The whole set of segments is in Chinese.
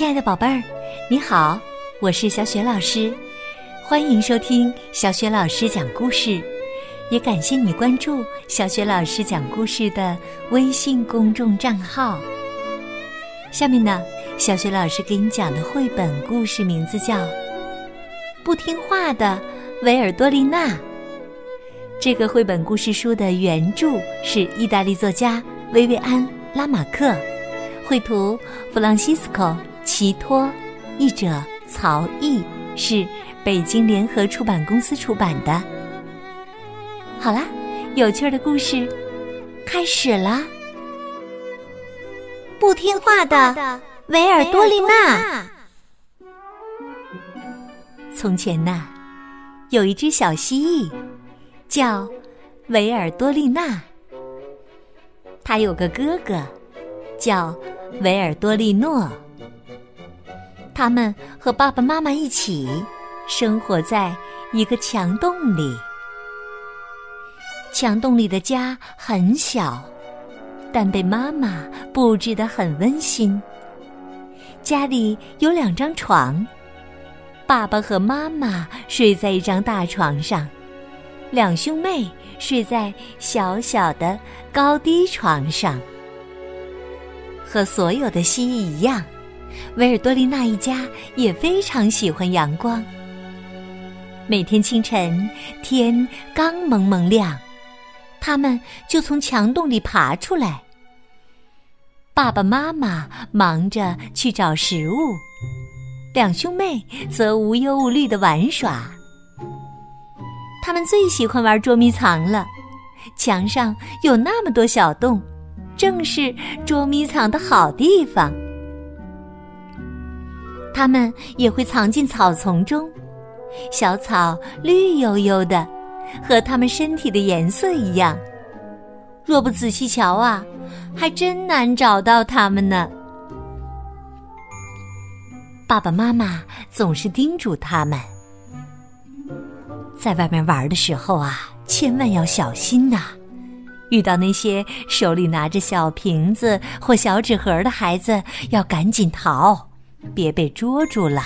亲爱的宝贝儿，你好，我是小雪老师，欢迎收听小雪老师讲故事，也感谢你关注小雪老师讲故事的微信公众账号。下面呢，小雪老师给你讲的绘本故事名字叫《不听话的维尔多丽娜》。这个绘本故事书的原著是意大利作家薇薇安·拉马克，绘图弗朗西斯科。齐托，译者曹毅，是北京联合出版公司出版的。好啦，有趣的故事开始啦！不听话的维尔多利娜。从前呐，有一只小蜥蜴，叫维尔多利娜。他有个哥哥，叫维尔多利诺。他们和爸爸妈妈一起生活在一个墙洞里。墙洞里的家很小，但被妈妈布置得很温馨。家里有两张床，爸爸和妈妈睡在一张大床上，两兄妹睡在小小的高低床上。和所有的蜥蜴一样。维尔多利娜一家也非常喜欢阳光。每天清晨，天刚蒙蒙亮，他们就从墙洞里爬出来。爸爸妈妈忙着去找食物，两兄妹则无忧无虑的玩耍。他们最喜欢玩捉迷藏了，墙上有那么多小洞，正是捉迷藏的好地方。它们也会藏进草丛中，小草绿油油的，和它们身体的颜色一样。若不仔细瞧啊，还真难找到它们呢。爸爸妈妈总是叮嘱他们，在外面玩的时候啊，千万要小心呐！遇到那些手里拿着小瓶子或小纸盒的孩子，要赶紧逃。别被捉住了。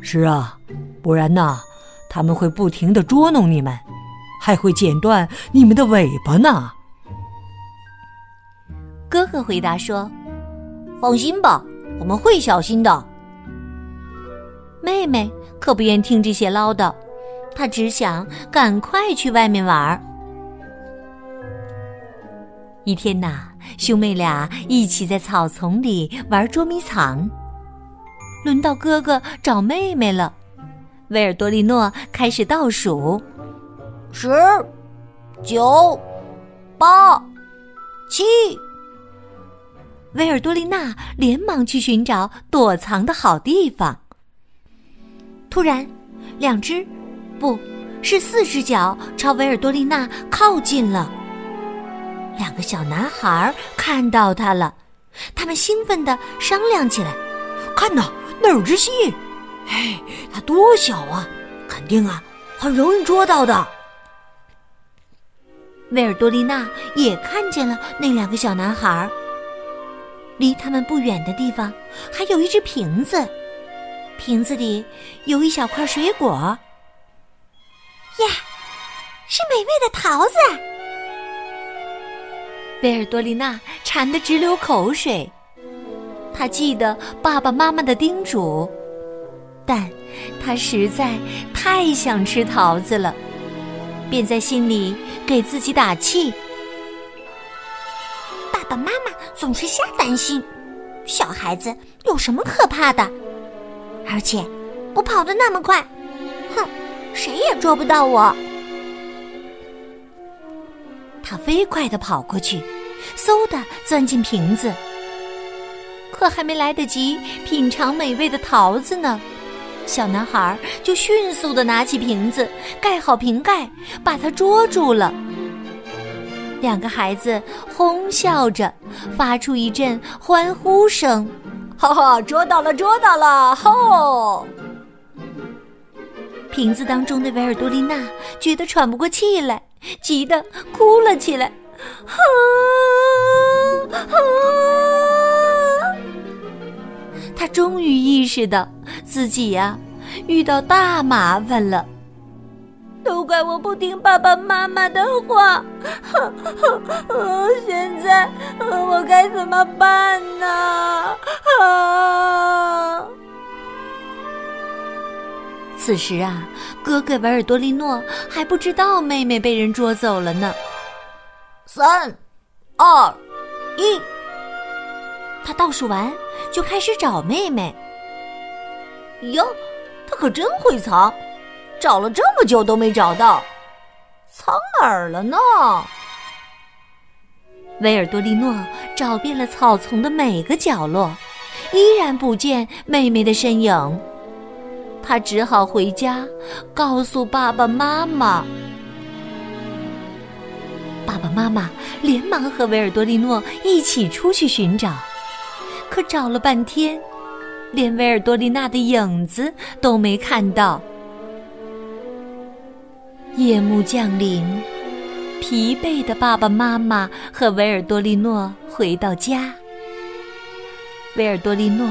是啊，不然呢，他们会不停的捉弄你们，还会剪断你们的尾巴呢。哥哥回答说：“放心吧，我们会小心的。”妹妹可不愿听这些唠叨，她只想赶快去外面玩。一天呐，兄妹俩一起在草丛里玩捉迷藏。轮到哥哥找妹妹了，维尔多利诺开始倒数：十、九、八、七。维尔多丽娜连忙去寻找躲藏的好地方。突然，两只，不是四只脚朝维尔多丽娜靠近了。两个小男孩看到他了，他们兴奋地商量起来：“看呐！”那儿有只蜥蜴，哎，它多小啊！肯定啊，很容易捉到的。维尔多丽娜也看见了那两个小男孩。离他们不远的地方，还有一只瓶子，瓶子里有一小块水果。呀，是美味的桃子！维尔多丽娜馋得直流口水。他记得爸爸妈妈的叮嘱，但他实在太想吃桃子了，便在心里给自己打气。爸爸妈妈总是瞎担心，小孩子有什么可怕的？而且我跑得那么快，哼，谁也捉不到我。他飞快地跑过去，嗖的钻进瓶子。可还没来得及品尝美味的桃子呢，小男孩就迅速的拿起瓶子，盖好瓶盖，把它捉住了。两个孩子哄笑着，发出一阵欢呼声：“哈哈，捉到了，捉到了！”吼！瓶子当中的维尔多丽娜觉得喘不过气来，急得哭了起来：“ 啊啊！”终于意识到自己呀遇到大麻烦了。都怪我不听爸爸妈妈的话，现在我该怎么办呢？啊！此时啊，哥哥维尔多利诺还不知道妹妹被人捉走了呢。三、二、一，他倒数完就开始找妹妹。哟，他可真会藏！找了这么久都没找到，藏哪儿了呢？维尔多利诺找遍了草丛的每个角落，依然不见妹妹的身影。他只好回家告诉爸爸妈妈。爸爸妈妈连忙和维尔多利诺一起出去寻找，可找了半天，连维尔多利娜的影子都没看到。夜幕降临，疲惫的爸爸妈妈和维尔多利诺回到家。维尔多利诺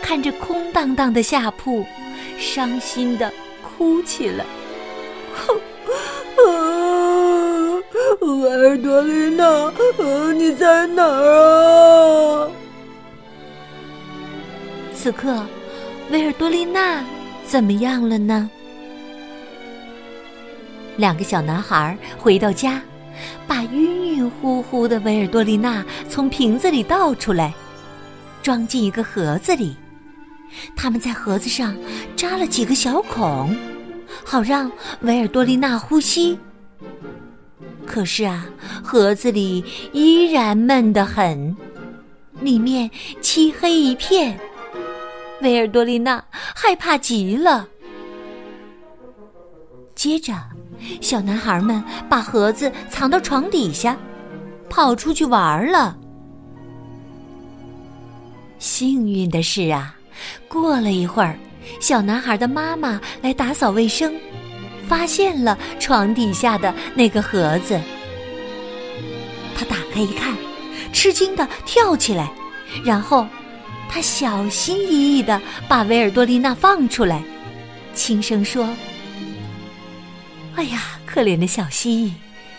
看着空荡荡的下铺，伤心的哭起来。维尔多利娜，你在哪儿啊？此刻，维尔多利娜怎么样了呢？两个小男孩回到家，把晕晕乎乎的维尔多利娜从瓶子里倒出来，装进一个盒子里。他们在盒子上扎了几个小孔，好让维尔多利娜呼吸。可是啊，盒子里依然闷得很，里面漆黑一片。维尔多利娜害怕极了。接着。小男孩们把盒子藏到床底下，跑出去玩了。幸运的是啊，过了一会儿，小男孩的妈妈来打扫卫生，发现了床底下的那个盒子。他打开一看，吃惊的跳起来，然后他小心翼翼的把维尔多丽娜放出来，轻声说。哎呀，可怜的小蜥蜴，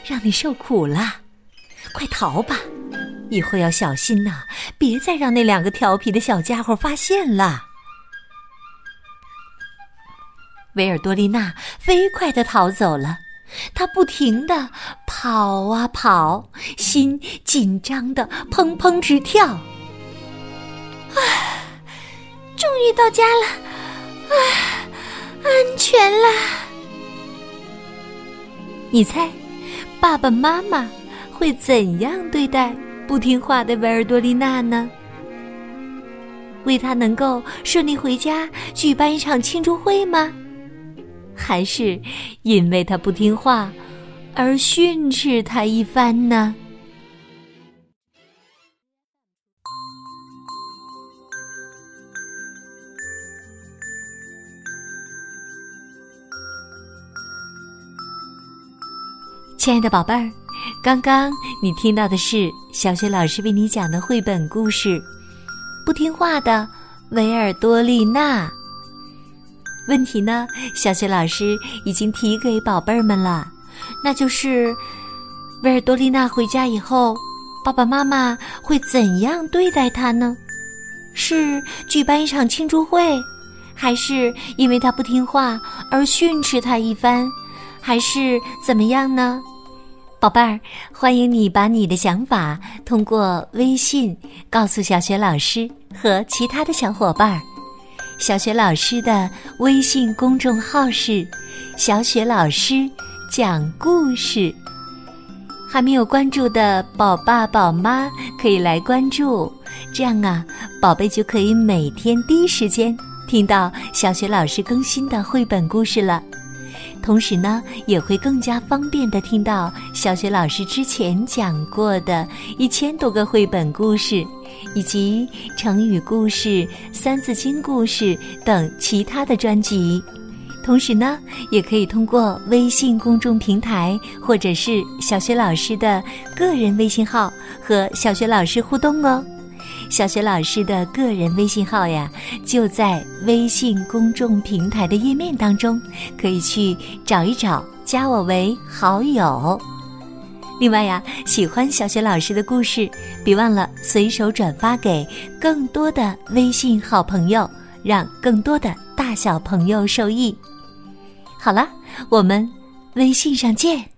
让你受苦了，快逃吧！以后要小心呐，别再让那两个调皮的小家伙发现了。维尔多丽娜飞快的逃走了，她不停的跑啊跑，心紧张的砰砰直跳。于到家了，啊，安全了。你猜，爸爸妈妈会怎样对待不听话的维尔多丽娜呢？为她能够顺利回家举办一场庆祝会吗？还是因为她不听话而训斥她一番呢？亲爱的宝贝儿，刚刚你听到的是小雪老师为你讲的绘本故事《不听话的维尔多丽娜》。问题呢，小雪老师已经提给宝贝儿们了，那就是维尔多丽娜回家以后，爸爸妈妈会怎样对待她呢？是举办一场庆祝会，还是因为她不听话而训斥她一番，还是怎么样呢？宝贝儿，欢迎你把你的想法通过微信告诉小雪老师和其他的小伙伴儿。小雪老师的微信公众号是“小雪老师讲故事”，还没有关注的宝爸宝妈可以来关注，这样啊，宝贝就可以每天第一时间听到小雪老师更新的绘本故事了。同时呢，也会更加方便的听到小雪老师之前讲过的一千多个绘本故事，以及成语故事、三字经故事等其他的专辑。同时呢，也可以通过微信公众平台或者是小雪老师的个人微信号和小雪老师互动哦。小雪老师的个人微信号呀，就在微信公众平台的页面当中，可以去找一找，加我为好友。另外呀，喜欢小雪老师的故事，别忘了随手转发给更多的微信好朋友，让更多的大小朋友受益。好了，我们微信上见。